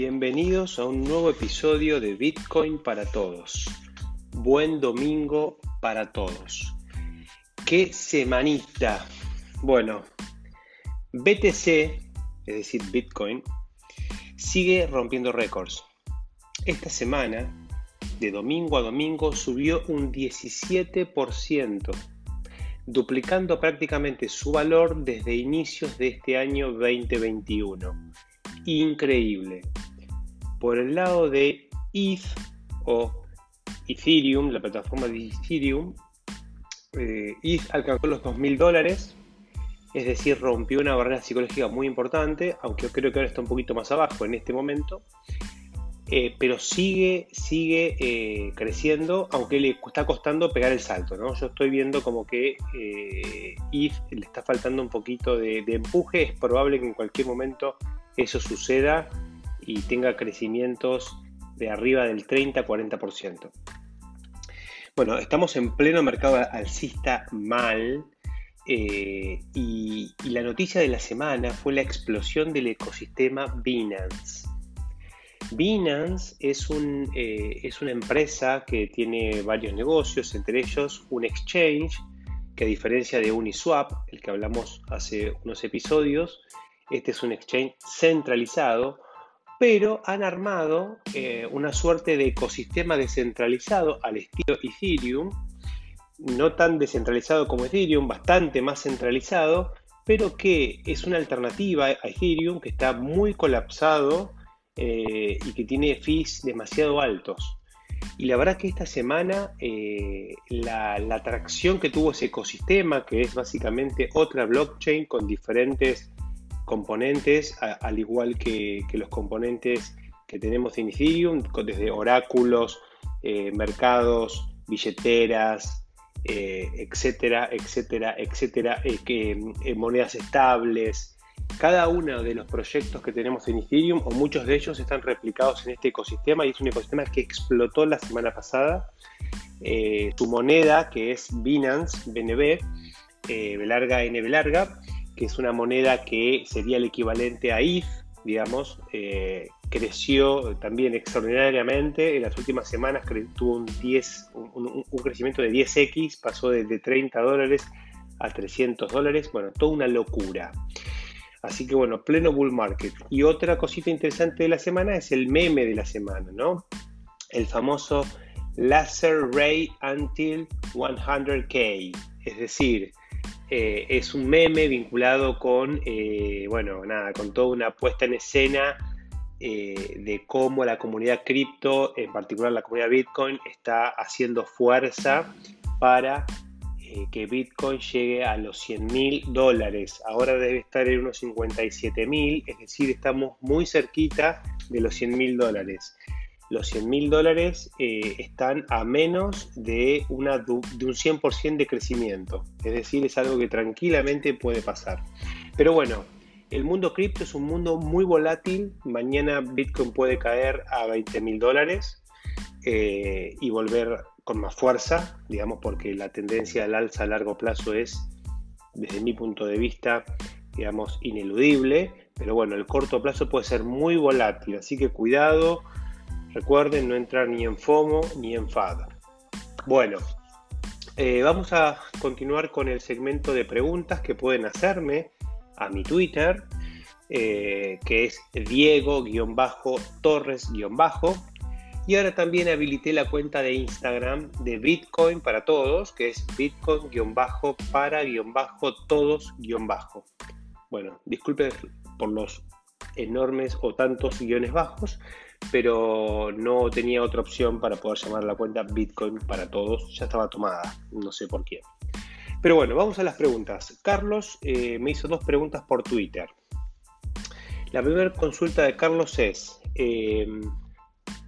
Bienvenidos a un nuevo episodio de Bitcoin para todos. Buen domingo para todos. ¿Qué semanita? Bueno, BTC, es decir, Bitcoin, sigue rompiendo récords. Esta semana, de domingo a domingo, subió un 17%, duplicando prácticamente su valor desde inicios de este año 2021 increíble. Por el lado de ETH o Ethereum, la plataforma de Ethereum, eh, ETH alcanzó los 2.000 dólares, es decir, rompió una barrera psicológica muy importante, aunque creo que ahora está un poquito más abajo en este momento, eh, pero sigue, sigue eh, creciendo, aunque le está costando pegar el salto. ¿no? Yo estoy viendo como que ETH le está faltando un poquito de empuje, es probable que en cualquier momento eso suceda y tenga crecimientos de arriba del 30-40%. Bueno, estamos en pleno mercado alcista mal eh, y, la noticia de la semana fue la explosión del ecosistema Binance. Binance es, un, eh, es una empresa que tiene varios negocios, entre ellos un exchange que a diferencia de Uniswap, el que hablamos hace unos episodios, este es un exchange centralizado, pero han armado eh, una suerte de ecosistema descentralizado al estilo Ethereum, no tan descentralizado como Ethereum, bastante más centralizado, pero que es una alternativa a Ethereum que está muy colapsado eh, y que tiene fees demasiado altos. Y la verdad que esta semana eh, la, la, atracción que tuvo ese ecosistema, que es básicamente otra blockchain con diferentes componentes, al igual que, los componentes que tenemos en Ethereum, desde oráculos, eh, mercados, billeteras, eh, etcétera, etcétera, etcétera, eh, monedas estables. Cada uno de los proyectos que tenemos en Ethereum, o muchos de ellos, están replicados en este ecosistema y es un ecosistema que explotó la semana pasada. su moneda, que es Binance, BNB, larga, NB larga, que es una moneda que sería el equivalente a ETH, digamos, eh, creció también extraordinariamente. En las últimas semanas tuvo un, 10, un, crecimiento de 10x, pasó de, 30 dólares a 300 dólares. Bueno, toda una locura. Así que bueno, pleno bull market. Y otra cosita interesante de la semana es el meme de la semana, ¿no? El famoso Laser Ray Until 100K. Es decir, eh, es un meme vinculado con, eh, bueno, nada, con toda una puesta en escena eh, de cómo la comunidad cripto, en particular la comunidad Bitcoin, está haciendo fuerza para que Bitcoin llegue a los 100 mil dólares. Ahora debe estar en unos 57 mil, es decir, estamos muy cerquita de los 100 mil dólares los 100 mil dólares eh, están a menos de, un 100% de crecimiento. Es decir, es algo que tranquilamente puede pasar. Pero bueno, el mundo cripto es un mundo muy volátil. Mañana Bitcoin puede caer a 20 mil dólares eh, y volver con más fuerza, digamos, porque la tendencia al alza a largo plazo es, desde mi punto de vista, digamos, ineludible. Pero bueno, el corto plazo puede ser muy volátil, así que cuidado Recuerden no entrar ni en FOMO ni en FAD. Bueno, eh, vamos a continuar con el segmento de preguntas que pueden hacerme a mi Twitter, eh, que es Diego-Torres- y ahora también habilité la cuenta de Instagram de Bitcoin para todos, que es Bitcoin-para-todos- Bueno, disculpen por los enormes o tantos guiones bajos, pero no tenía otra opción para poder llamar la cuenta Bitcoin para todos. Ya estaba tomada, no sé por quién. Pero bueno, vamos a las preguntas. Carlos eh, me hizo dos preguntas por Twitter. La primera consulta de Carlos es, em,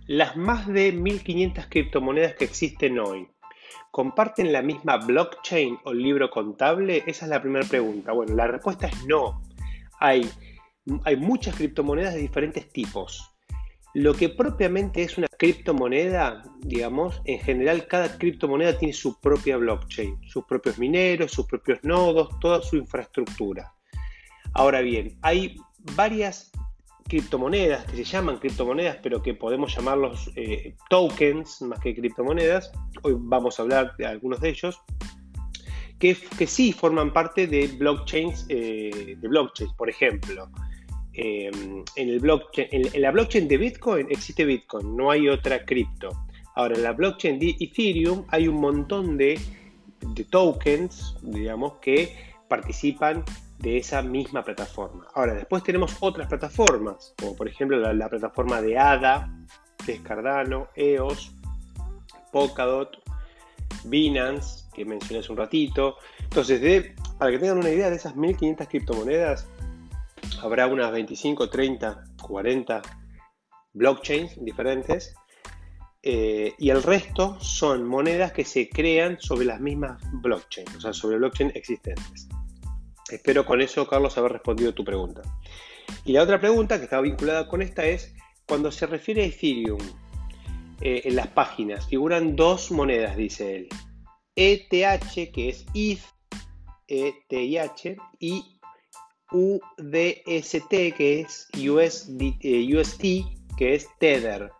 las más de 1500 criptomonedas que existen hoy, ¿comparten la misma blockchain o libro contable? Esa es la primera pregunta. Bueno, la respuesta es no. Hay, hay muchas criptomonedas de diferentes tipos. Lo que propiamente es una criptomoneda, digamos, en general cada criptomoneda tiene su propia blockchain, sus propios mineros, sus propios nodos, toda su infraestructura. Ahora bien, hay varias criptomonedas, que se llaman criptomonedas, pero que podemos llamarlos eh, tokens más que criptomonedas. Hoy vamos a hablar de algunos de ellos. Que, que sí forman parte de blockchains, eh, de blockchains, por ejemplo. Blockchain, en, la blockchain de Bitcoin existe Bitcoin, no hay otra cripto. Ahora, en la blockchain de Ethereum hay un montón de, tokens, digamos, que participan de esa misma plataforma. Ahora, después tenemos otras plataformas, como por ejemplo la, plataforma de ADA, que Cardano, EOS, Polkadot, Binance, que mencioné hace un ratito. Entonces, para que tengan una idea de esas 1500 criptomonedas, habrá unas 25, 30, 40 blockchains diferentes. Eh, y el resto son monedas que se crean sobre las mismas blockchains, o sea, sobre blockchains existentes. Espero con eso, Carlos, haber respondido tu pregunta. Y la otra pregunta que está vinculada con esta es, cuando se refiere a Ethereum, eh, en las páginas figuran dos monedas, dice él. ETH, que es ETH, ETH, y UDST, que es USD, eh, UST, que es Tether.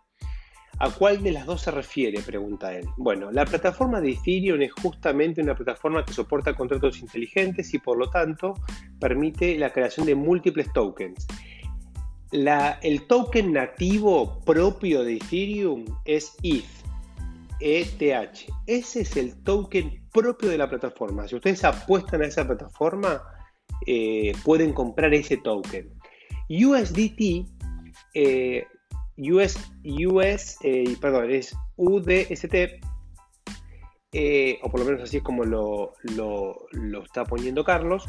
¿A cuál de las dos se refiere? Pregunta él. Bueno, la plataforma de Ethereum es justamente una plataforma que soporta contratos inteligentes y por lo tanto permite la creación de múltiples tokens. el token nativo propio de Ethereum es ETH, ETH. Ese es el token propio de la plataforma. Si ustedes apuestan a esa plataforma, eh, pueden comprar ese token. USDT eh, US, US eh, perdón, es UDST, o por lo menos así es como lo, está poniendo Carlos,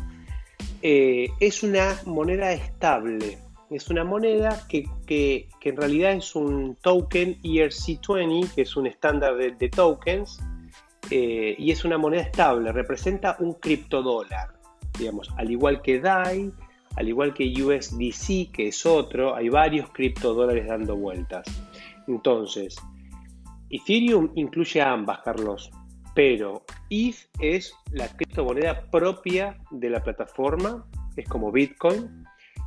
es una moneda estable. Es una moneda que, en realidad es un token ERC20, que es un estándar de, de tokens, y es una moneda estable, representa un criptodólar, digamos, al igual que DAI, al igual que USDC, que es otro, hay varios criptodólares dando vueltas. Entonces, Ethereum incluye a ambas, Carlos, pero ETH es la criptomoneda propia de la plataforma, es como Bitcoin,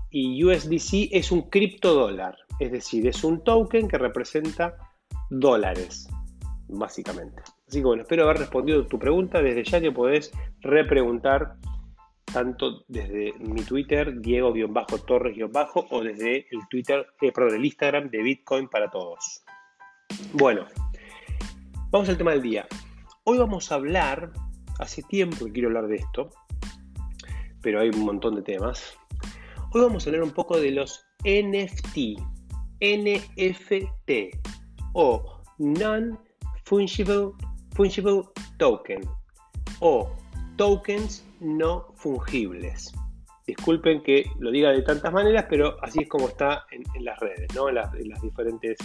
y USDC es un criptodólar, es decir, es un token que representa dólares, básicamente. Así que bueno, espero haber respondido tu pregunta. Desde ya que podés repreguntar tanto desde mi Twitter, Diego-Torres- o desde el Twitter, eh, perdón, el Instagram de Bitcoin para todos. Bueno, vamos al tema del día. Hoy vamos a hablar, hace tiempo que quiero hablar de esto, pero hay un montón de temas. Hoy vamos a hablar un poco de los NFT, NFT o Non-Fungible Fungible Token o tokens no fungibles. Disculpen que lo diga de tantas maneras, pero así es como está en, las redes, ¿no? en, las, diferentes,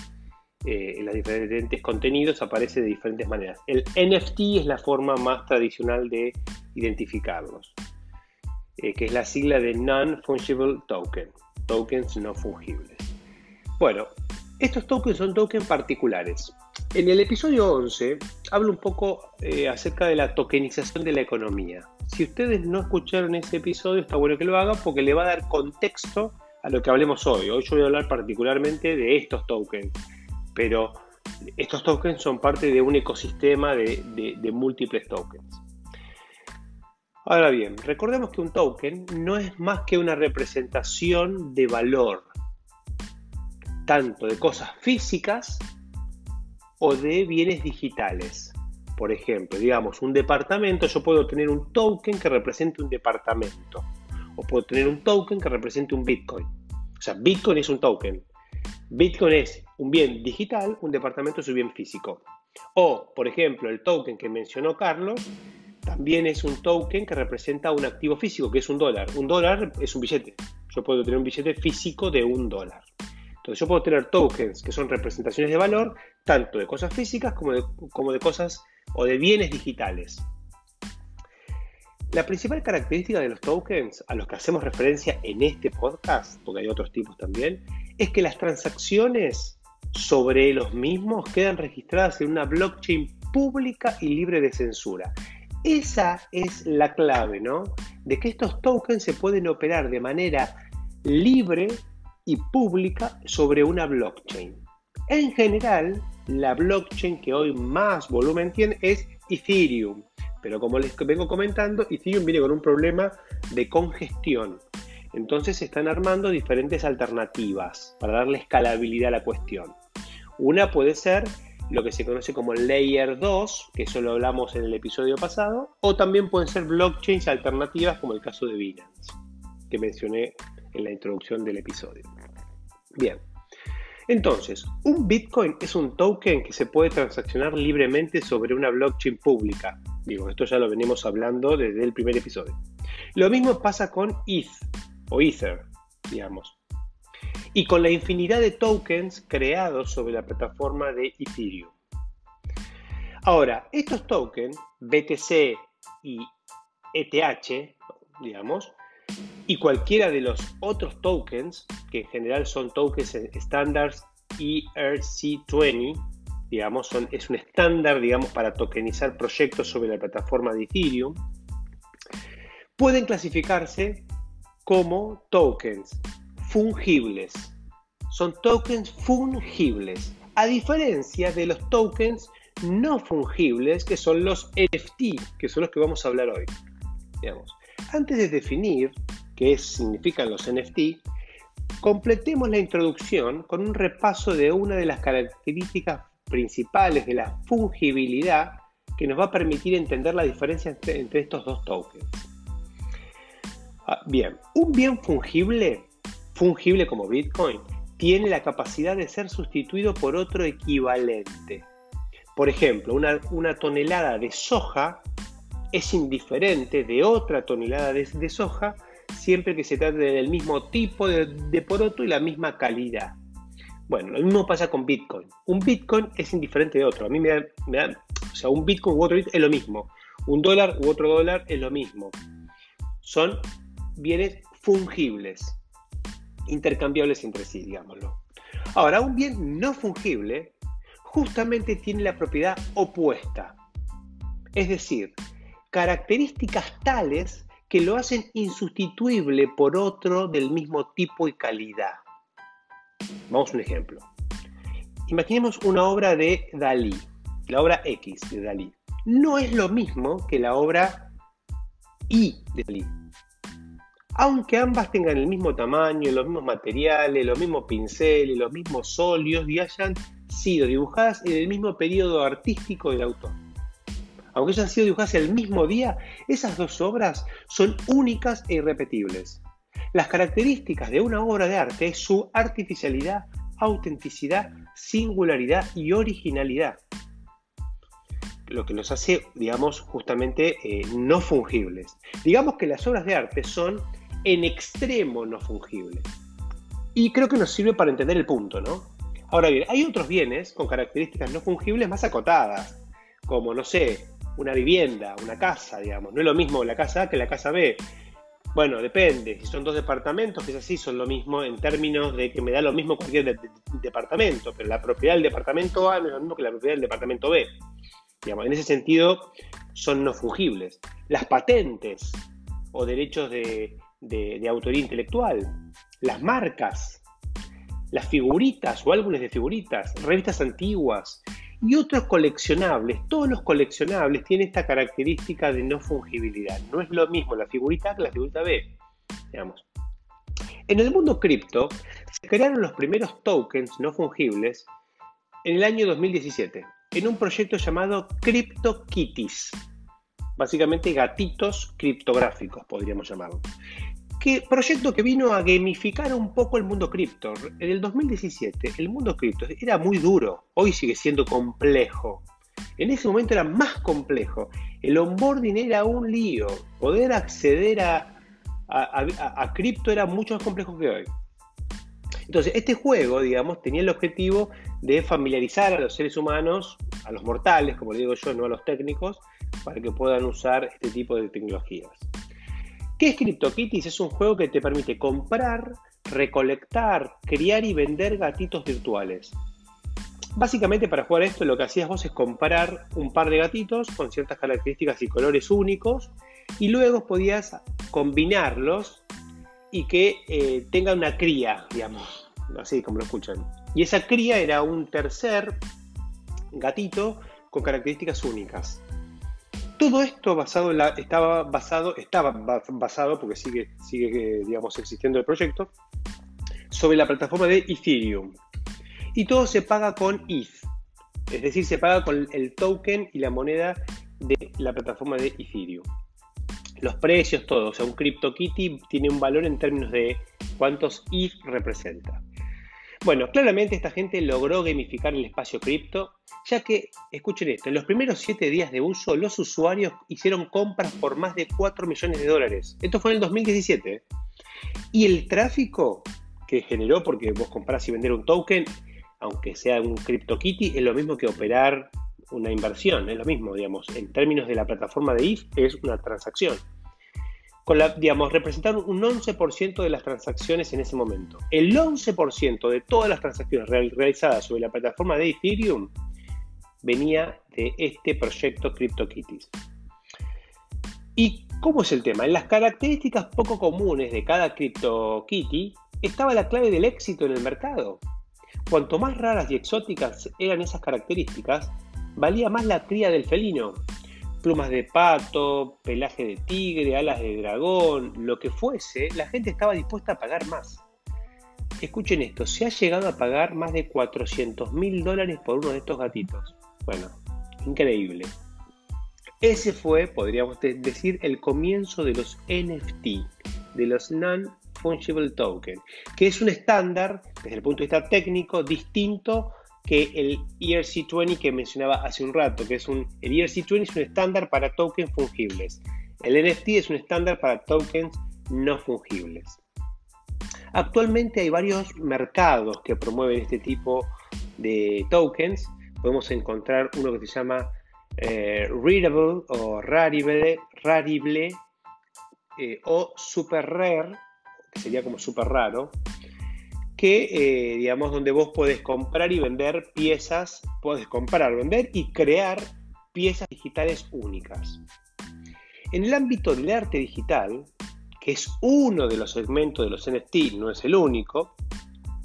eh, en los diferentes contenidos aparece de diferentes maneras. El NFT es la forma más tradicional de identificarlos, eh, que es la sigla de Non-Fungible Token, tokens no fungibles. Bueno, estos tokens son tokens particulares. En el episodio 11 hablo un poco eh, acerca de la tokenización de la economía. Si ustedes no escucharon ese episodio, está bueno que lo hagan porque le va a dar contexto a lo que hablemos hoy. Hoy yo voy a hablar particularmente de estos tokens, pero estos tokens son parte de un ecosistema de, de múltiples tokens. Ahora bien, recordemos que un token no es más que una representación de valor, tanto de cosas físicas o de bienes digitales. Por ejemplo, digamos, un departamento, yo puedo tener un token que represente un departamento. O puedo tener un token que represente un Bitcoin. O sea, Bitcoin es un token. Bitcoin es un bien digital, un departamento es un bien físico. O, por ejemplo, el token que mencionó Carlos, también es un token que representa un activo físico, que es un dólar. Un dólar es un billete. Yo puedo tener un billete físico de un dólar. Entonces yo puedo tener tokens que son representaciones de valor, tanto de cosas físicas como de, como de cosas o de bienes digitales. La principal característica de los tokens a los que hacemos referencia en este podcast, porque hay otros tipos también, es que las transacciones sobre los mismos quedan registradas en una blockchain pública y libre de censura. Esa es la clave, ¿no? De que estos tokens se pueden operar de manera libre y pública sobre una blockchain. En general, la blockchain que hoy más volumen tiene es Ethereum. Pero como les vengo comentando, Ethereum viene con un problema de congestión. Entonces se están armando diferentes alternativas para darle escalabilidad a la cuestión. Una puede ser lo que se conoce como Layer 2, que eso lo hablamos en el episodio pasado, o también pueden ser blockchains alternativas como el caso de Binance, que mencioné en la introducción del episodio. Bien, entonces, un Bitcoin es un token que se puede transaccionar libremente sobre una blockchain pública. Digo, esto ya lo venimos hablando desde el primer episodio. Lo mismo pasa con ETH o Ether, digamos y con la infinidad de tokens creados sobre la plataforma de Ethereum. Ahora, estos tokens, BTC y ETH, digamos, y cualquiera de los otros tokens, que en general son tokens estándares ERC20, digamos, son, es un estándar, digamos, para tokenizar proyectos sobre la plataforma de Ethereum, pueden clasificarse como tokens fungibles. Son tokens fungibles, a diferencia de los tokens no fungibles, que son los NFT, que son los que vamos a hablar hoy. Antes de definir qué significan los NFT, completemos la introducción con un repaso de una de las características principales de la fungibilidad que nos va a permitir entender la diferencia entre, estos dos tokens. Ah, bien, un bien fungible fungible como Bitcoin tiene la capacidad de ser sustituido por otro equivalente. Por ejemplo, una, tonelada de soja es indiferente de otra tonelada de, soja siempre que se trate del mismo tipo de, poroto y la misma calidad. Bueno, lo mismo pasa con Bitcoin. Un Bitcoin es indiferente de otro. A mí me da, o sea, un Bitcoin u otro Bitcoin es lo mismo. Un dólar u otro dólar es lo mismo. Son bienes fungibles intercambiables entre sí, digámoslo. Ahora, un bien no fungible justamente tiene la propiedad opuesta, es decir, características tales que lo hacen insustituible por otro del mismo tipo y calidad. Vamos a un ejemplo. Imaginemos una obra de Dalí, la obra X de Dalí. No es lo mismo que la obra Y de Dalí aunque ambas tengan el mismo tamaño, los mismos materiales, los mismos pinceles, los mismos óleos y hayan sido dibujadas en el mismo periodo artístico del autor. Aunque hayan sido dibujadas el mismo día, esas dos obras son únicas e irrepetibles. Las características de una obra de arte es su artificialidad, autenticidad, singularidad y originalidad. Lo que los hace, digamos, justamente eh, no fungibles. Digamos que las obras de arte son en extremo no fungible. Y creo que nos sirve para entender el punto, ¿no? Ahora bien, hay otros bienes con características no fungibles más acotadas, como, no sé, una vivienda, una casa, digamos. No es lo mismo la casa A que la casa B. Bueno, depende. Si son dos departamentos, que así, son lo mismo en términos de que me da lo mismo cualquier departamento, pero la propiedad del departamento A no es lo mismo que la propiedad del departamento B. Digamos, en ese sentido, son no fungibles. Las patentes o derechos de, de, autoría intelectual, las marcas, las figuritas o álbumes de figuritas, revistas antiguas y otros coleccionables. Todos los coleccionables tienen esta característica de no fungibilidad. No es lo mismo la figurita que la figurita B. Digamos. En el mundo cripto se crearon los primeros tokens no fungibles en el año 2017 en un proyecto llamado CryptoKitties. Básicamente gatitos criptográficos, podríamos llamarlo que proyecto que vino a gamificar un poco el mundo cripto. En el 2017 el mundo cripto era muy duro, hoy sigue siendo complejo. En ese momento era más complejo. El onboarding era un lío. Poder acceder a, a, cripto era mucho más complejo que hoy. Entonces, este juego, digamos, tenía el objetivo de familiarizar a los seres humanos, a los mortales, como le digo yo, no a los técnicos, para que puedan usar este tipo de tecnologías. ¿Qué es CryptoKitties? Es un juego que te permite comprar, recolectar, criar y vender gatitos virtuales. Básicamente para jugar esto lo que hacías vos es comprar un par de gatitos con ciertas características y colores únicos y luego podías combinarlos y que eh, una cría, digamos. así como lo escuchan. Y esa cría era un tercer gatito con características únicas. Todo esto estaba basado, estaba basado, porque sigue, sigue digamos, existiendo el proyecto, sobre la plataforma de Ethereum. Y todo se paga con ETH, es decir, se paga con el token y la moneda de la plataforma de Ethereum. Los precios, todo, o sea, un CryptoKitty tiene un valor en términos de cuántos ETH representa. Bueno, claramente esta gente logró gamificar el espacio cripto, ya que, escuchen esto, en los primeros 7 días de uso los usuarios hicieron compras por más de 4 millones de dólares. Esto fue en el 2017. Y el tráfico que generó, porque vos compras y vender un token, aunque sea un CryptoKitty, es lo mismo que operar una inversión, es lo mismo, digamos, en términos de la plataforma de ETH es una transacción con la, digamos, representaron un 11% de las transacciones en ese momento. El 11% de todas las transacciones realizadas sobre la plataforma de Ethereum venía de este proyecto CryptoKitties. ¿Y cómo es el tema? En las características poco comunes de cada CryptoKitty estaba la clave del éxito en el mercado. Cuanto más raras y exóticas eran esas características, valía más la cría del felino, plumas de pato, pelaje de tigre, alas de dragón, lo que fuese, la gente estaba dispuesta a pagar más. Escuchen esto, se ha llegado a pagar más de 400 mil dólares por uno de estos gatitos. Bueno, increíble. Ese fue, podríamos decir, el comienzo de los NFT, de los Non-Fungible Token, que es un estándar, desde el punto de vista técnico, distinto que el ERC20 que mencionaba hace un rato, que es un, el ERC20 es un estándar para tokens fungibles. El NFT es un estándar para tokens no fungibles. Actualmente hay varios mercados que promueven este tipo de tokens. Podemos encontrar uno que se llama eh, Readable o Rarible, rarible eh, o Super Rare, que sería como super raro, que, eh, digamos, donde vos podés comprar y vender piezas, podés comprar, vender y crear piezas digitales únicas. En el ámbito del arte digital, que es uno de los segmentos de los NFT, no es el único,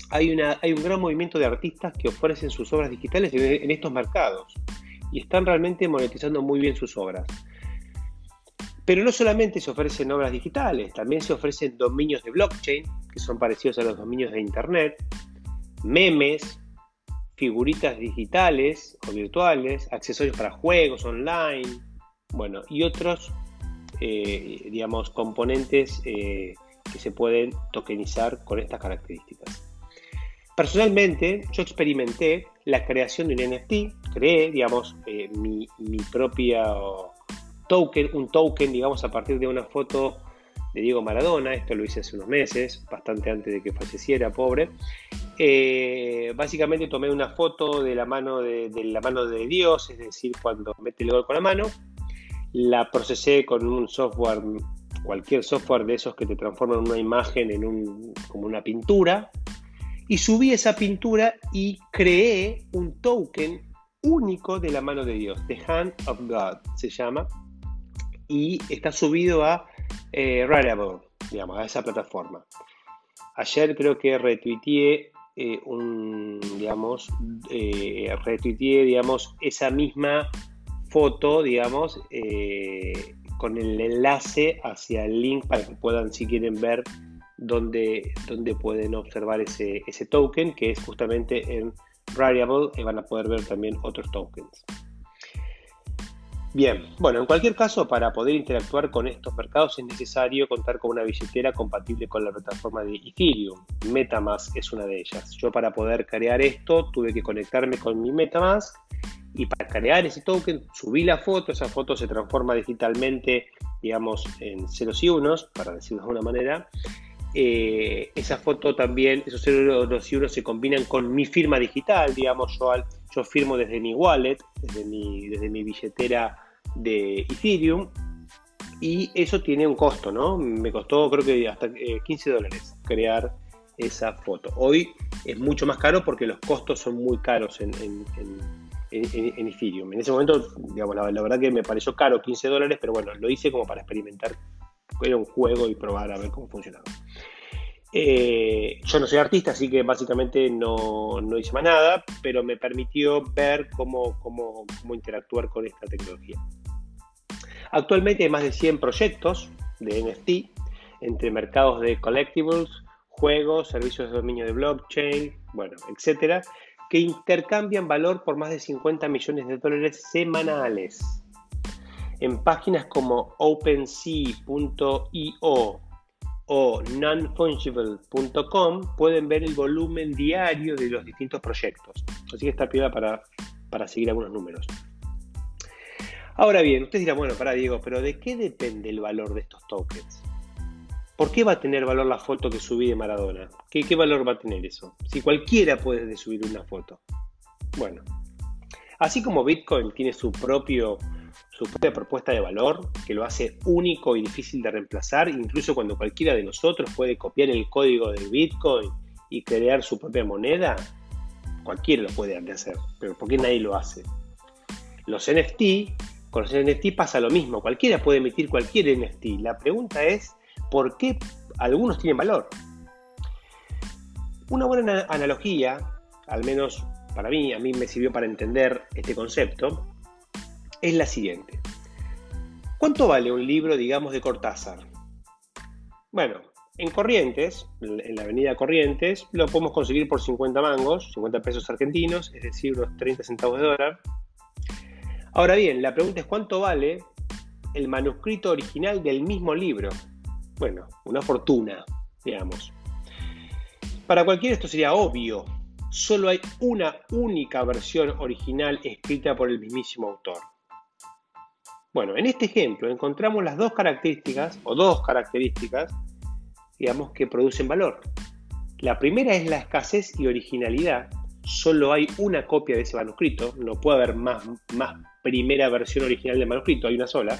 hay, una, hay un gran movimiento de artistas que ofrecen sus obras digitales en estos mercados y están realmente monetizando muy bien sus obras. Pero no solamente se ofrecen obras digitales, también se ofrecen dominios de blockchain, que son parecidos a los dominios de Internet, memes, figuritas digitales o virtuales, accesorios para juegos online, bueno, y otros, eh, componentes eh, que se pueden tokenizar con estas características. Personalmente, yo experimenté la creación de un NFT, creé, digamos, eh, mi propia token, un token, digamos, a partir de una foto de Diego Maradona, esto lo hice hace unos meses, bastante antes de que falleciera, pobre. Eh, básicamente tomé una foto de la, mano de, la mano de Dios, es decir, cuando mete el gol con la mano, la procesé con un software, cualquier software de esos que te transforman una imagen en un, como una pintura, y subí esa pintura y creé un token único de la mano de Dios, The Hand of God se llama, y está subido a eh, digamos, a esa plataforma. Ayer creo que retuiteé eh, un, digamos, eh, retuiteé, digamos, esa misma foto, digamos, eh, con el enlace hacia el link para que puedan, si quieren ver, dónde, pueden observar ese, token, que es justamente en Rariable, y van a poder ver también otros tokens. Bien, bueno, en cualquier caso, para poder interactuar con estos mercados es necesario contar con una billetera compatible con la plataforma de Ethereum. Metamask es una de ellas. Yo para poder crear esto tuve que conectarme con mi Metamask y para crear ese token subí la foto, esa foto se transforma digitalmente, digamos, en ceros y unos, para decirlo de alguna manera. Eh, esa foto también, esos ceros y unos se combinan con mi firma digital, digamos, yo, yo firmo desde mi wallet, desde mi, desde mi billetera de Ethereum y eso tiene un costo, ¿no? Me costó creo que hasta 15 eh, dólares crear esa foto. Hoy es mucho más caro porque los costos son muy caros en, Ethereum. En ese momento, digamos, la, verdad que me pareció caro 15 dólares, pero bueno, lo hice como para experimentar, era un juego y probar a ver cómo funcionaba. Eh, yo no soy artista, así que básicamente no, hice más nada, pero me permitió ver cómo, cómo, interactuar con esta tecnología. Actualmente hay más de 100 proyectos de NFT entre mercados de collectibles, juegos, servicios de dominio de blockchain, bueno, etcétera, que intercambian valor por más de 50 millones de dólares semanales. En páginas como OpenSea.io o nonfungible.com pueden ver el volumen diario de los distintos proyectos. Así que está piola para, para seguir algunos números. Ahora bien, ustedes dirán, bueno, para Diego, pero ¿de qué depende el valor de estos tokens? ¿Por qué va a tener valor la foto que subí de Maradona? ¿Qué, valor va a tener eso? Si cualquiera puede subir una foto. Bueno, así como Bitcoin tiene su su propia propuesta de valor, que lo hace único y difícil de reemplazar, incluso cuando cualquiera de nosotros puede copiar el código de Bitcoin y crear su propia moneda, cualquiera lo puede hacer, pero ¿por qué nadie lo hace? Los NFT, con los NFT pasa lo mismo, cualquiera puede emitir cualquier NFT. La pregunta es, ¿por qué algunos tienen valor? Una buena analogía, al menos para mí, a mí me sirvió para entender este concepto, es la siguiente. ¿Cuánto vale un libro, digamos, de Cortázar? Bueno, en Corrientes, en la avenida Corrientes, lo podemos conseguir por 50 mangos, 50 pesos argentinos, es decir, unos 30 centavos de dólar. Ahora bien, la pregunta es cuánto vale el manuscrito original del mismo libro. Bueno, una fortuna, digamos. Para cualquiera esto sería obvio. Solo hay una única versión original escrita por el mismísimo autor. Bueno, en este ejemplo encontramos las dos características, o dos características, digamos, que producen valor. La primera es la escasez y originalidad. Solo hay una copia de ese manuscrito, no puede haber más, más primera versión original del manuscrito, hay una sola.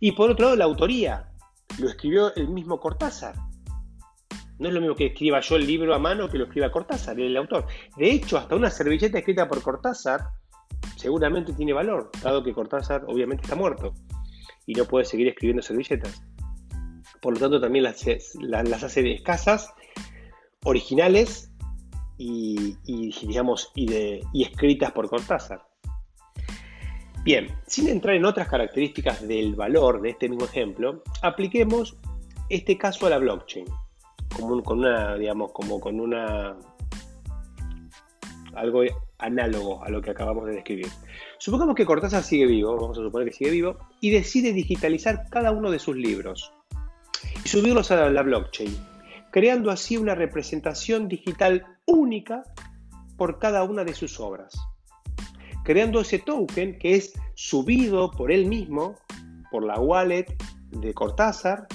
Y por otro lado, la autoría. Lo escribió el mismo Cortázar. No es lo mismo que escriba yo el libro a mano que lo escriba Cortázar, el autor. De hecho, hasta una servilleta escrita por Cortázar seguramente tiene valor, dado que Cortázar obviamente está muerto y no puede seguir escribiendo servilletas. Por lo tanto, también las, hace escasas, originales y, digamos, y, escritas por Cortázar. Bien, sin entrar en otras características del valor de este mismo ejemplo, apliquemos este caso a la blockchain, como con una, digamos, como con una algo análogo a lo que acabamos de describir. Supongamos que Cortázar sigue vivo, vamos a suponer que sigue vivo, y decide digitalizar cada uno de sus libros y subirlos a la blockchain, creando así una representación digital única por cada una de sus obras. Creando ese token que es subido por él mismo, por la wallet de Cortázar,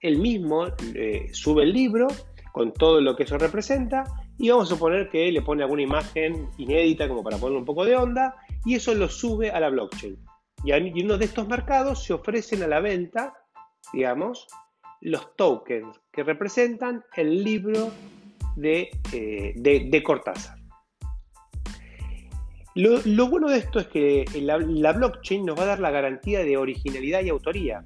él mismo eh, sube el libro con todo lo que eso representa y vamos a suponer que le pone alguna imagen inédita como para poner un poco de onda y eso lo sube a la blockchain. Y en uno de estos mercados se ofrecen a la venta, digamos, los tokens que representan el libro de, eh, Cortázar. Lo, bueno de esto es que la, blockchain nos va a dar la garantía de originalidad y autoría,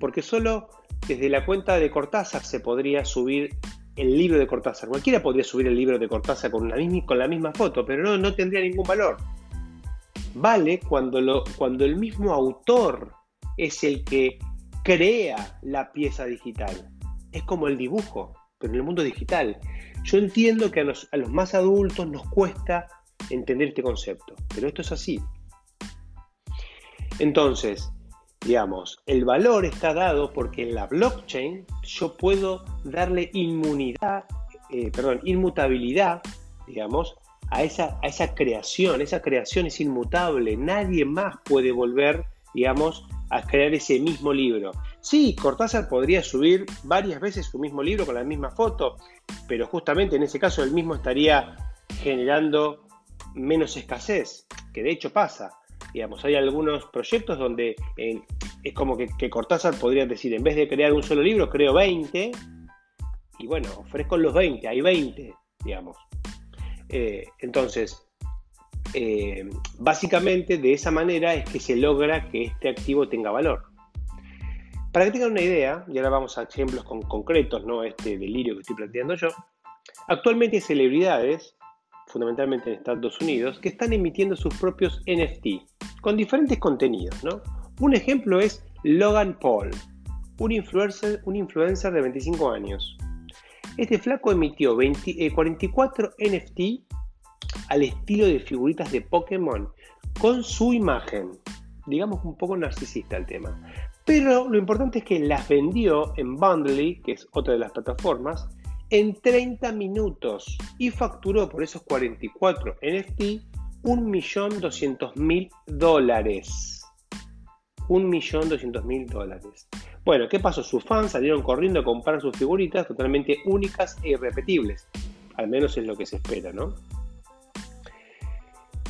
porque solo desde la cuenta de Cortázar se podría subir el libro de Cortázar. Cualquiera podría subir el libro de Cortázar con, la misma foto, pero no, tendría ningún valor. Vale cuando, lo, cuando el mismo autor es el que crea la pieza digital. Es como el dibujo, pero en el mundo digital. Yo entiendo que a los, a los más adultos nos cuesta entender este concepto, pero esto es así. Entonces, Digamos, el valor está dado porque en la blockchain yo puedo darle inmunidad, eh, perdón, inmutabilidad, digamos, a esa, a esa creación. Esa creación es inmutable. Nadie más puede volver, digamos, a crear ese mismo libro. Sí, Cortázar podría subir varias veces su mismo libro con la misma foto, pero justamente en ese caso él mismo estaría generando menos escasez, que de hecho pasa. Digamos, hay algunos proyectos donde es como que, Cortázar podría decir, en vez de crear un solo libro, creo 20, y bueno, ofrezco los 20, hay 20, digamos. Eh, entonces, eh, básicamente de esa manera es que se logra que este activo tenga valor. Para que tengan una idea, y ahora vamos a ejemplos con, concretos, no este delirio que estoy planteando yo, actualmente hay celebridades, fundamentalmente en Estados Unidos, que están emitiendo sus propios NFT con diferentes contenidos. ¿no? Un ejemplo es Logan Paul, un influencer, un influencer de 25 años. Este flaco emitió 44 NFT al estilo de figuritas de Pokémon con su imagen. Digamos un poco narcisista el tema. Pero lo importante es que las vendió en Bundly, que es otra de las plataformas, en 30 minutos y facturó por esos 44 NFT 1.200.000 dólares. 1.200.000 dólares. Bueno, ¿qué pasó? Sus fans salieron corriendo a comprar sus figuritas totalmente únicas e irrepetibles. Al menos es lo que se espera, ¿no?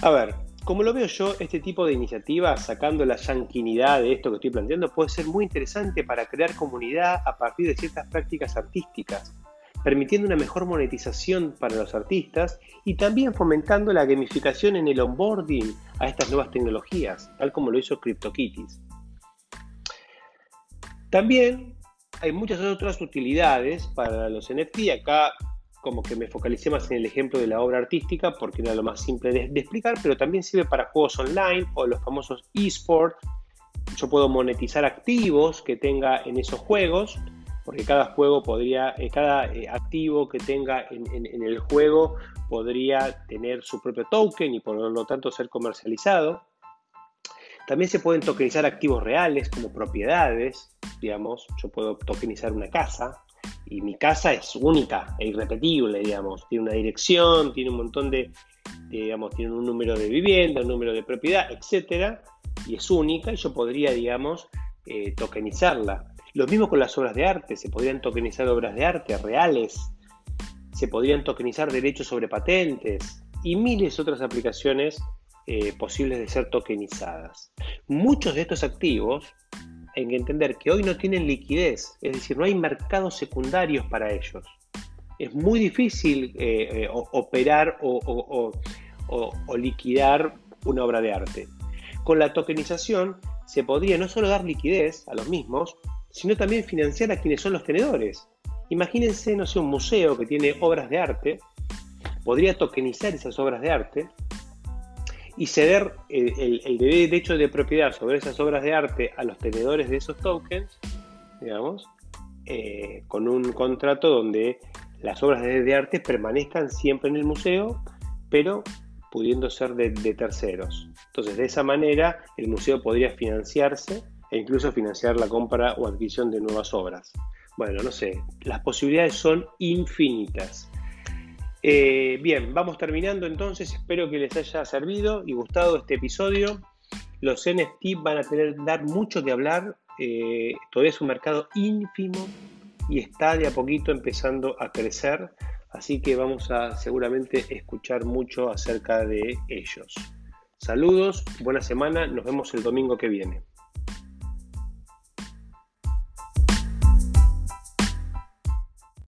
A ver, como lo veo yo, este tipo de iniciativas, sacando la yanquinidad de esto que estoy planteando, puede ser muy interesante para crear comunidad a partir de ciertas prácticas artísticas, permitiendo una mejor monetización para los artistas y también fomentando la gamificación en el onboarding a estas nuevas tecnologías, tal como lo hizo CryptoKitties. También hay muchas otras utilidades para los NFT. Acá como que me focalicé más en el ejemplo de la obra artística porque era lo más simple de, explicar, pero también sirve para juegos online o los famosos esports. Yo puedo monetizar activos que tenga en esos juegos, porque cada juego podría, eh, cada eh, activo que tenga en, en el juego podría tener su propio token y por lo tanto ser comercializado. También se pueden tokenizar activos reales como propiedades, digamos, yo puedo tokenizar una casa, y mi casa es única e irrepetible, digamos. Tiene una dirección, tiene un montón de, digamos, tiene un número de vivienda, un número de propiedad, etcétera, y es única y yo podría, digamos, eh, tokenizarla. Lo mismo con las obras de arte, se podrían tokenizar obras de arte reales, se podrían tokenizar derechos sobre patentes y miles de otras aplicaciones eh, posibles de ser tokenizadas. Muchos de estos activos que entender que hoy no tienen liquidez, es decir, no hay mercados secundarios para ellos. Es muy difícil eh, eh, operar o, liquidar una obra de arte. Con la tokenización se podría no solo dar liquidez a los mismos, sino también financiar a quienes son los tenedores. Imagínense, no sé, un museo que tiene obras de arte, podría tokenizar esas obras de arte y ceder el, derecho de propiedad sobre esas obras de arte a los tenedores de esos tokens, digamos, eh, con un contrato donde las obras de, arte permanezcan siempre en el museo, pero pudiendo ser de, terceros. Entonces, de esa manera, el museo podría financiarse e incluso financiar la compra o adquisición de nuevas obras. Bueno, no sé, las posibilidades son infinitas. Eh, bien, vamos terminando entonces. Espero que les haya servido y gustado este episodio. Los NFT van a tener dar mucho de hablar. Eh, todavía es un mercado ínfimo y está de a poquito empezando a crecer. Así que vamos a seguramente escuchar mucho acerca de ellos. Saludos, buena semana, nos vemos el domingo que viene.